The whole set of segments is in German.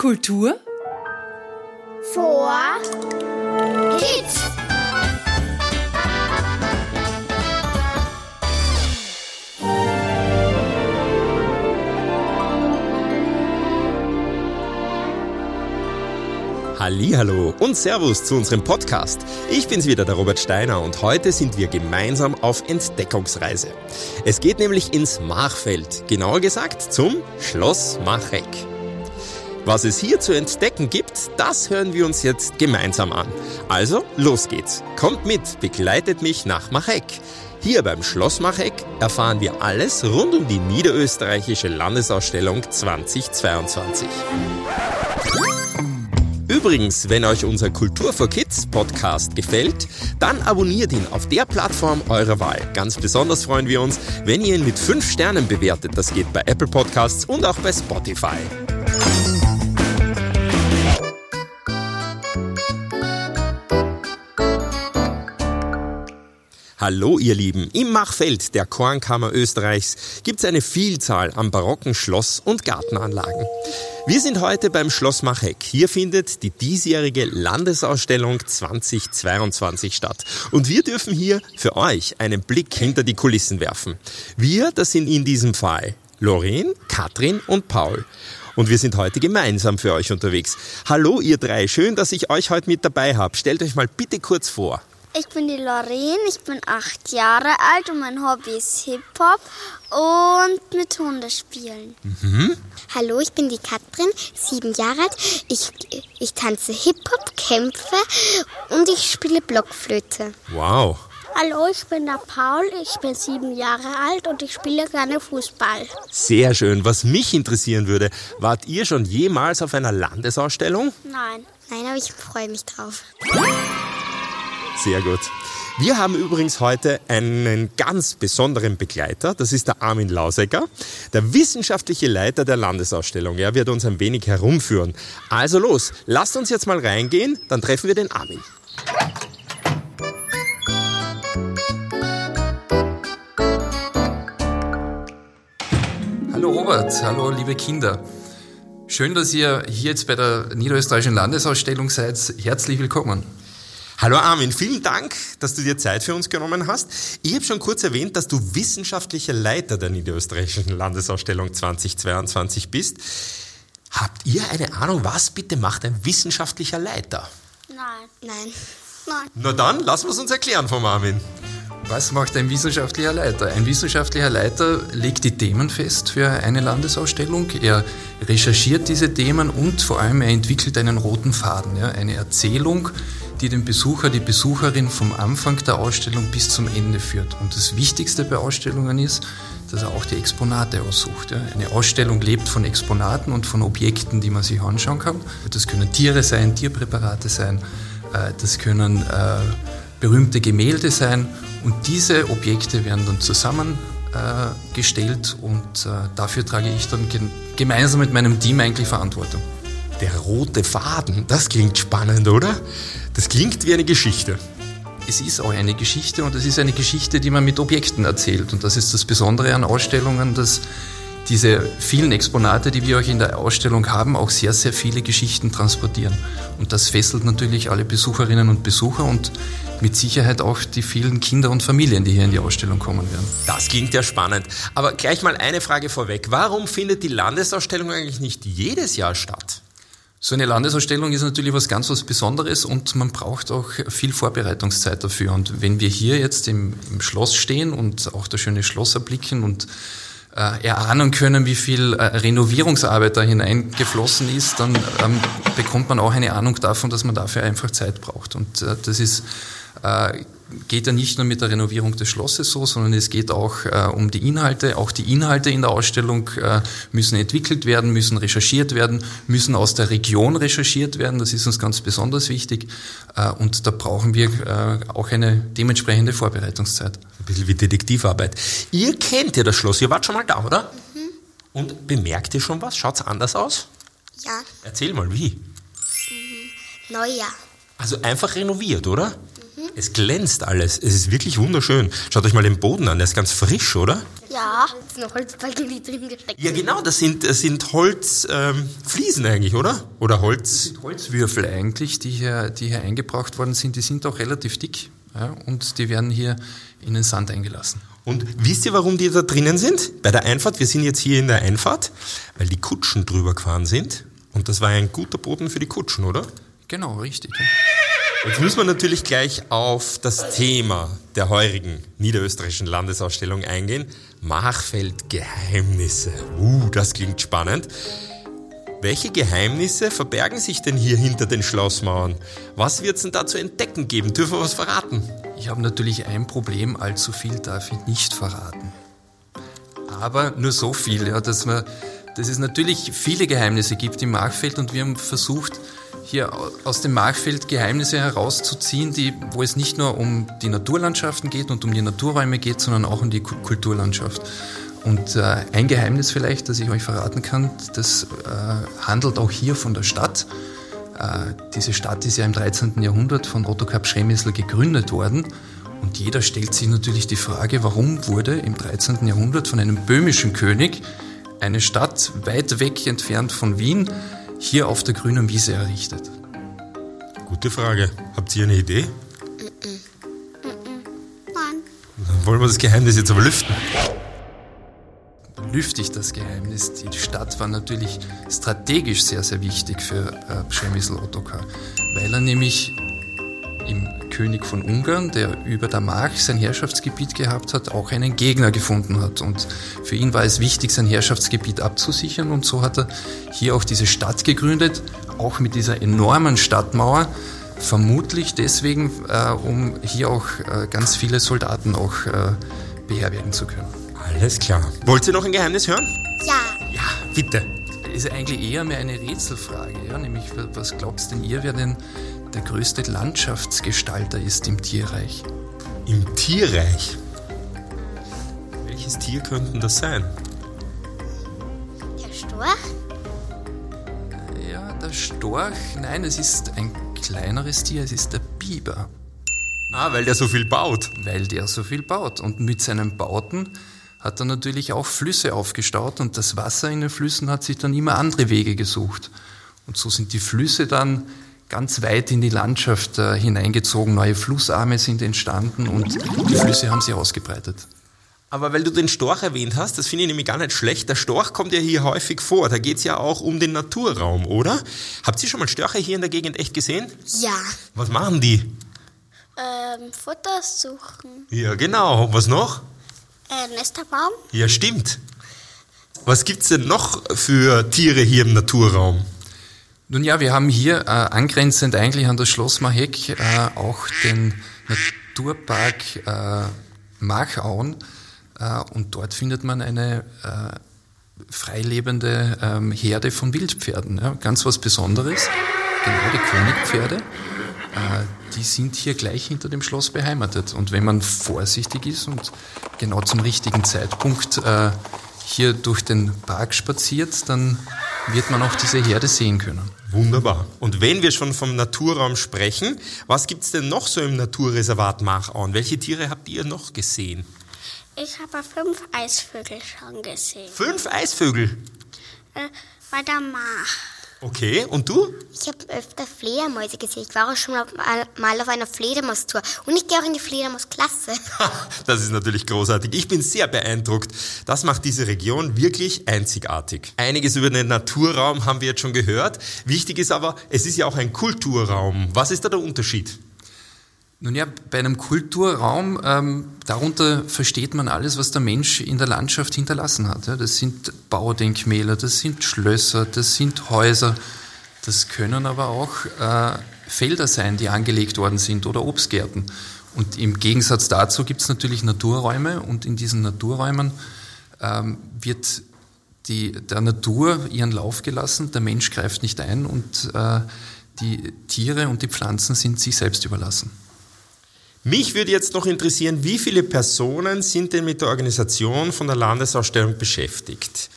Kultur vor Kids. Hallo und Servus zu unserem Podcast. Ich bin's wieder, der Robert Steiner und heute sind wir gemeinsam auf Entdeckungsreise. Es geht nämlich ins Machfeld, genauer gesagt zum Schloss Macheck. Was es hier zu entdecken gibt, das hören wir uns jetzt gemeinsam an. Also, los geht's. Kommt mit, begleitet mich nach Macheck. Hier beim Schloss Macheck erfahren wir alles rund um die niederösterreichische Landesausstellung 2022. Übrigens, wenn euch unser Kultur for Kids Podcast gefällt, dann abonniert ihn auf der Plattform eurer Wahl. Ganz besonders freuen wir uns, wenn ihr ihn mit 5 Sternen bewertet. Das geht bei Apple Podcasts und auch bei Spotify. Hallo ihr Lieben, im Machfeld der Kornkammer Österreichs gibt es eine Vielzahl an barocken Schloss- und Gartenanlagen. Wir sind heute beim Schloss Macheck. Hier findet die diesjährige Landesausstellung 2022 statt. Und wir dürfen hier für euch einen Blick hinter die Kulissen werfen. Wir, das sind in diesem Fall Lorraine, Katrin und Paul. Und wir sind heute gemeinsam für euch unterwegs. Hallo ihr drei, schön, dass ich euch heute mit dabei habe. Stellt euch mal bitte kurz vor. Ich bin die Lorraine, ich bin acht Jahre alt und mein Hobby ist Hip-Hop und mit Hunde spielen. Mhm. Hallo, ich bin die Katrin, sieben Jahre alt. Ich, ich tanze Hip-Hop, kämpfe und ich spiele Blockflöte. Wow. Hallo, ich bin der Paul, ich bin sieben Jahre alt und ich spiele gerne Fußball. Sehr schön. Was mich interessieren würde, wart ihr schon jemals auf einer Landesausstellung? Nein. Nein, aber ich freue mich drauf. Sehr gut. Wir haben übrigens heute einen ganz besonderen Begleiter. Das ist der Armin Lausecker, der wissenschaftliche Leiter der Landesausstellung. Er wird uns ein wenig herumführen. Also los, lasst uns jetzt mal reingehen, dann treffen wir den Armin. Hallo Robert, hallo liebe Kinder. Schön, dass ihr hier jetzt bei der Niederösterreichischen Landesausstellung seid. Herzlich willkommen. Hallo Armin, vielen Dank, dass du dir Zeit für uns genommen hast. Ich habe schon kurz erwähnt, dass du wissenschaftlicher Leiter der Niederösterreichischen Landesausstellung 2022 bist. Habt ihr eine Ahnung, was bitte macht ein wissenschaftlicher Leiter? Nein. Nein. Nein. Na dann, lassen wir es uns erklären vom Armin. Was macht ein wissenschaftlicher Leiter? Ein wissenschaftlicher Leiter legt die Themen fest für eine Landesausstellung. Er recherchiert diese Themen und vor allem er entwickelt einen roten Faden, ja, eine Erzählung, die den Besucher, die Besucherin vom Anfang der Ausstellung bis zum Ende führt. Und das Wichtigste bei Ausstellungen ist, dass er auch die Exponate aussucht. Eine Ausstellung lebt von Exponaten und von Objekten, die man sich anschauen kann. Das können Tiere sein, Tierpräparate sein, äh, das können äh, berühmte Gemälde sein und diese Objekte werden dann zusammengestellt und äh, dafür trage ich dann gemeinsam mit meinem Team eigentlich Verantwortung. Der rote Faden, das klingt spannend, oder? Das klingt wie eine Geschichte. Es ist auch eine Geschichte und es ist eine Geschichte, die man mit Objekten erzählt. Und das ist das Besondere an Ausstellungen, dass diese vielen Exponate, die wir euch in der Ausstellung haben, auch sehr, sehr viele Geschichten transportieren. Und das fesselt natürlich alle Besucherinnen und Besucher und mit Sicherheit auch die vielen Kinder und Familien, die hier in die Ausstellung kommen werden. Das klingt ja spannend. Aber gleich mal eine Frage vorweg. Warum findet die Landesausstellung eigentlich nicht jedes Jahr statt? So eine Landesausstellung ist natürlich was ganz was Besonderes und man braucht auch viel Vorbereitungszeit dafür. Und wenn wir hier jetzt im, im Schloss stehen und auch das schöne Schloss erblicken und äh, erahnen können, wie viel äh, Renovierungsarbeit da hineingeflossen ist, dann ähm, bekommt man auch eine Ahnung davon, dass man dafür einfach Zeit braucht. Und äh, das ist äh, geht ja nicht nur mit der Renovierung des Schlosses so, sondern es geht auch äh, um die Inhalte. Auch die Inhalte in der Ausstellung äh, müssen entwickelt werden, müssen recherchiert werden, müssen aus der Region recherchiert werden. Das ist uns ganz besonders wichtig. Äh, und da brauchen wir äh, auch eine dementsprechende Vorbereitungszeit. Ein bisschen wie Detektivarbeit. Ihr kennt ja das Schloss, ihr wart schon mal da, oder? Mhm. Und bemerkt ihr schon was? Schaut's anders aus? Ja. Erzähl mal, wie? Mhm. Neujahr. Also einfach renoviert, oder? Es glänzt alles. Es ist wirklich wunderschön. Schaut euch mal den Boden an, der ist ganz frisch, oder? Ja. Da sind noch Holzbalken, die drin gesteckt Ja, genau, das sind, das sind Holzfliesen ähm, eigentlich, oder? Oder Holz. sind Holzwürfel eigentlich, die hier, die hier eingebracht worden sind. Die sind auch relativ dick ja, und die werden hier in den Sand eingelassen. Und wisst ihr, warum die da drinnen sind? Bei der Einfahrt, wir sind jetzt hier in der Einfahrt, weil die Kutschen drüber gefahren sind. Und das war ein guter Boden für die Kutschen, oder? Genau, richtig. Ja. Jetzt müssen wir natürlich gleich auf das Thema der heurigen niederösterreichischen Landesausstellung eingehen. Machfeld Geheimnisse. Uh, das klingt spannend. Welche Geheimnisse verbergen sich denn hier hinter den Schlossmauern? Was wird es denn da zu entdecken geben? Dürfen wir was verraten? Ich habe natürlich ein Problem, allzu viel darf ich nicht verraten. Aber nur so viel, ja, dass, man, dass es natürlich viele Geheimnisse gibt im Machfeld und wir haben versucht, hier aus dem Machfeld Geheimnisse herauszuziehen, die, wo es nicht nur um die Naturlandschaften geht und um die Naturräume geht, sondern auch um die Kulturlandschaft. Und äh, ein Geheimnis vielleicht, das ich euch verraten kann, das äh, handelt auch hier von der Stadt. Äh, diese Stadt ist ja im 13. Jahrhundert von Ottokar Przemysl gegründet worden. Und jeder stellt sich natürlich die Frage, warum wurde im 13. Jahrhundert von einem böhmischen König eine Stadt weit weg entfernt von Wien hier auf der grünen Wiese errichtet? Gute Frage. Habt ihr eine Idee? Nein. Dann wollen wir das Geheimnis jetzt aber lüften. lüftig das Geheimnis. Die Stadt war natürlich strategisch sehr, sehr wichtig für äh, Przemysl Ottokar, weil er nämlich im König von Ungarn, der über der Mark sein Herrschaftsgebiet gehabt hat, auch einen Gegner gefunden hat. Und für ihn war es wichtig, sein Herrschaftsgebiet abzusichern. Und so hat er hier auch diese Stadt gegründet, auch mit dieser enormen Stadtmauer. Vermutlich deswegen, äh, um hier auch äh, ganz viele Soldaten auch äh, beherbergen zu können. Alles klar. Wollt ihr noch ein Geheimnis hören? Ja, Ja, bitte. ist eigentlich eher mehr eine Rätselfrage, ja? nämlich was glaubt denn ihr, wer denn der größte Landschaftsgestalter ist im Tierreich? Im Tierreich. Welches Tier könnten das sein? der Storch. Ja, der Storch, nein, es ist ein kleineres Tier, es ist der Biber, Ah, weil der so viel baut. weil der so viel baut. Und mit seinen Bauten hat er natürlich auch Flüsse aufgestaut und das Wasser in den Flüssen hat sich dann immer andere Wege gesucht. Und so sind die Flüsse dann ganz weit in die Landschaft äh, hineingezogen, neue Flussarme sind entstanden und die Flüsse haben sich ausgebreitet. Aber weil du den Storch erwähnt hast, das finde ich nämlich gar nicht schlecht. Der Storch kommt ja hier häufig vor. Da geht's ja auch um den Naturraum, oder? Habt ihr schon mal Störche hier in der Gegend echt gesehen? Ja, Was machen die? Ähm, Futter suchen. Ja, genau. Was noch? Äh, Nesterbaum? Ja, stimmt. Was gibt's denn noch für Tiere hier im Naturraum? Nun ja, wir haben hier äh, angrenzend eigentlich an das Schloss Mahek äh, auch den Naturpark äh, Machauen äh, und dort findet man eine äh, freilebende ähm, Herde von Wildpferden. Ja, ganz was Besonderes, genau die Königpferde. Äh, die sind hier gleich hinter dem Schloss beheimatet. Und wenn man vorsichtig ist und genau zum richtigen Zeitpunkt äh, hier durch den Park spaziert, dann wird man auch diese Herde sehen können. Wunderbar. Und wenn wir schon vom Naturraum sprechen, was gibt's denn noch so im Naturreservat Machauen? Welche Tiere habt ihr noch gesehen? Ich habe fünf Eisvögel schon gesehen. Fünf Eisvögel. Äh, bei der Mach. Okay, und du? ich habe öfter Fledermäuse gesehen. Ich war auch schon mal- auf einer Fledermaustour. Und ich gehe auch in die Fledermausklasse. Das ist natürlich großartig. Ich bin sehr beeindruckt. Das macht diese Region wirklich einzigartig. Einiges über den Naturraum haben wir jetzt schon gehört. Wichtig ist aber, es ist ja auch ein Kulturraum. Was ist da der Unterschied? Nun ja, bei einem Kulturraum, ähm, darunter versteht man alles, was der Mensch in der Landschaft hinterlassen hat. Ja. Das sind Baudenkmäler, das sind Schlösser, das sind Häuser. Das können aber auch äh, Felder sein, die angelegt worden sind oder Obstgärten. Und im Gegensatz dazu gibt es natürlich Naturräume und in diesen Naturräumen ähm, wird die, der Natur ihren Lauf gelassen, der Mensch greift nicht ein und äh, die Tiere und die Pflanzen sind sich selbst überlassen. Mich würde jetzt noch interessieren, wie viele Personen sind denn mit der Organisation von der Landesausstellung beschäftigt?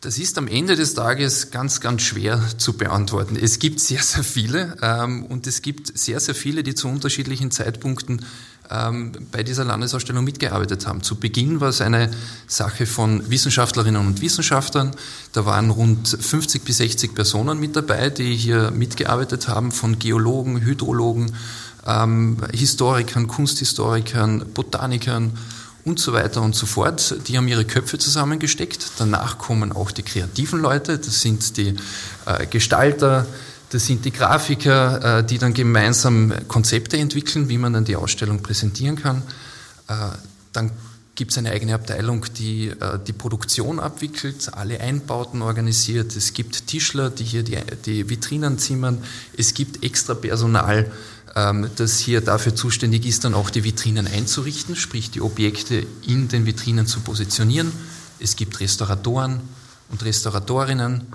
Das ist am Ende des Tages ganz, ganz schwer zu beantworten. Es gibt sehr, sehr viele ähm, und es gibt sehr, sehr viele, die zu unterschiedlichen Zeitpunkten ähm, bei dieser Landesausstellung mitgearbeitet haben. Zu Beginn war es eine Sache von Wissenschaftlerinnen und Wissenschaftlern. Da waren rund 50 bis 60 Personen mit dabei, die hier mitgearbeitet haben, von Geologen, Hydrologen, ähm, Historikern, Kunsthistorikern, Botanikern und so weiter und so fort. Die haben ihre Köpfe zusammengesteckt. Danach kommen auch die kreativen Leute, das sind die äh, Gestalter, das sind die Grafiker, äh, die dann gemeinsam Konzepte entwickeln, wie man dann die Ausstellung präsentieren kann. Äh, dann gibt es eine eigene Abteilung, die äh, die Produktion abwickelt, alle Einbauten organisiert. Es gibt Tischler, die hier die, die Vitrinen zimmern. Es gibt extra Personal, ähm, das hier dafür zuständig ist, dann auch die Vitrinen einzurichten, sprich die Objekte in den Vitrinen zu positionieren. Es gibt Restauratoren und Restauratorinnen.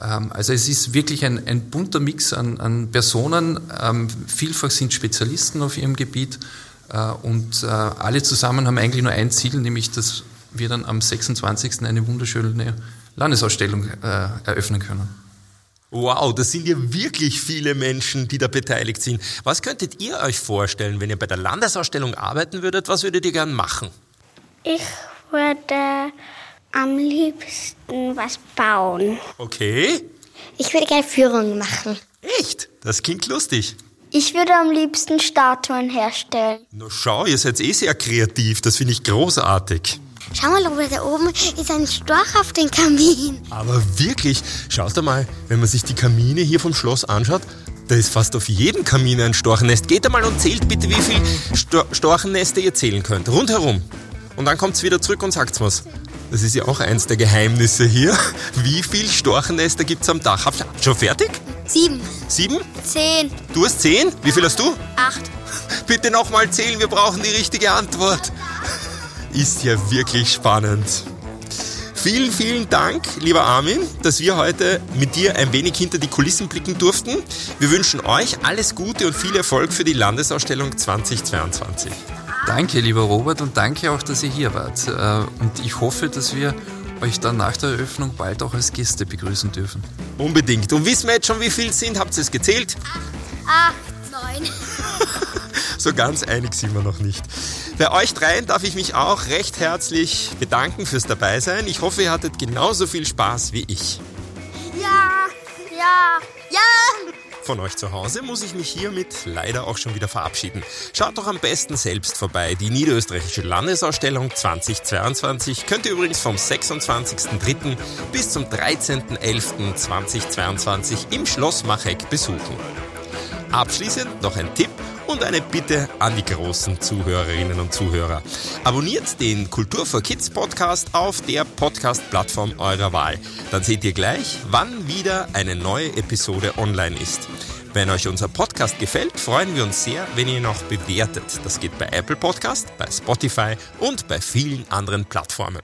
Ähm, also es ist wirklich ein, ein bunter Mix an, an Personen. Ähm, vielfach sind Spezialisten auf ihrem Gebiet und äh, alle zusammen haben eigentlich nur ein Ziel, nämlich dass wir dann am 26. eine wunderschöne Landesausstellung äh, eröffnen können. Wow, das sind ja wirklich viele Menschen, die da beteiligt sind. Was könntet ihr euch vorstellen, wenn ihr bei der Landesausstellung arbeiten würdet? Was würdet ihr gern machen? Ich würde am liebsten was bauen. Okay. Ich würde gerne Führungen machen. Echt? Das klingt lustig. Ich würde am liebsten Statuen herstellen. Na schau, ihr seid eh sehr kreativ. Das finde ich großartig. Schau mal, Robert, da oben ist ein Storch auf den Kamin. Aber wirklich, schaut mal, wenn man sich die Kamine hier vom Schloss anschaut, da ist fast auf jedem Kamin ein Storchennest. Geht einmal und zählt bitte, wie viele Stor Storchennester ihr zählen könnt. Rundherum. Und dann kommt's wieder zurück und sagt's was. Das ist ja auch eins der Geheimnisse hier. Wie viele Storchennester gibt's am Dach? Habt ihr schon fertig? Sieben. Sieben? Zehn. Du hast zehn? Wie viel hast du? Acht. Bitte nochmal zählen, wir brauchen die richtige Antwort. Ist ja wirklich spannend. Vielen, vielen Dank, lieber Armin, dass wir heute mit dir ein wenig hinter die Kulissen blicken durften. Wir wünschen euch alles Gute und viel Erfolg für die Landesausstellung 2022. Danke, lieber Robert, und danke auch, dass ihr hier wart. Äh, und ich hoffe, dass wir euch dann nach der Eröffnung bald auch als Gäste begrüßen dürfen. Unbedingt. Und wissen wir jetzt schon, wie viel es sind? Habt ihr es gezählt? Acht. Neun. So ganz einig sind wir noch nicht. Bei euch dreien darf ich mich auch recht herzlich bedanken fürs Dabeisein. Ich hoffe, ihr hattet genauso viel Spaß wie ich. Ja. Ja. Ja. Von euch zu Hause muss ich mich hiermit leider auch schon wieder verabschieden. Schaut doch am besten selbst vorbei. Die Niederösterreichische Landesausstellung 2022 könnt ihr übrigens vom 26.03. bis zum 13.11.2022 im Schloss Macheck besuchen. Abschließend noch ein Tipp und eine Bitte an die großen Zuhörerinnen und Zuhörer. Abonniert den Kultur for Kids Podcast auf der Podcast-Plattform eurer Wahl. Dann seht ihr gleich, wann wieder eine neue Episode online ist. Wenn euch unser Podcast gefällt, freuen wir uns sehr, wenn ihr ihn auch bewertet. Das geht bei Apple Podcast, bei Spotify und bei vielen anderen Plattformen.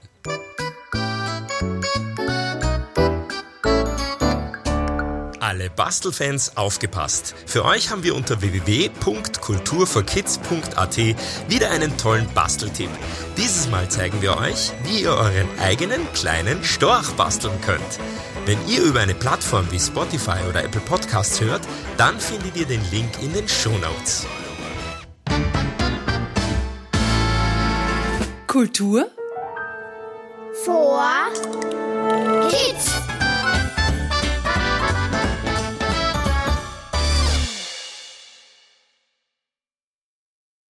Bastelfans aufgepasst. Für euch haben wir unter www.kulturforkids.at wieder einen tollen Basteltipp. Dieses Mal zeigen wir euch, wie ihr euren eigenen kleinen Storch basteln könnt. Wenn ihr über eine Plattform wie Spotify oder Apple Podcasts hört, dann findet ihr den Link in den Show Notes. Kultur Vor. Kids.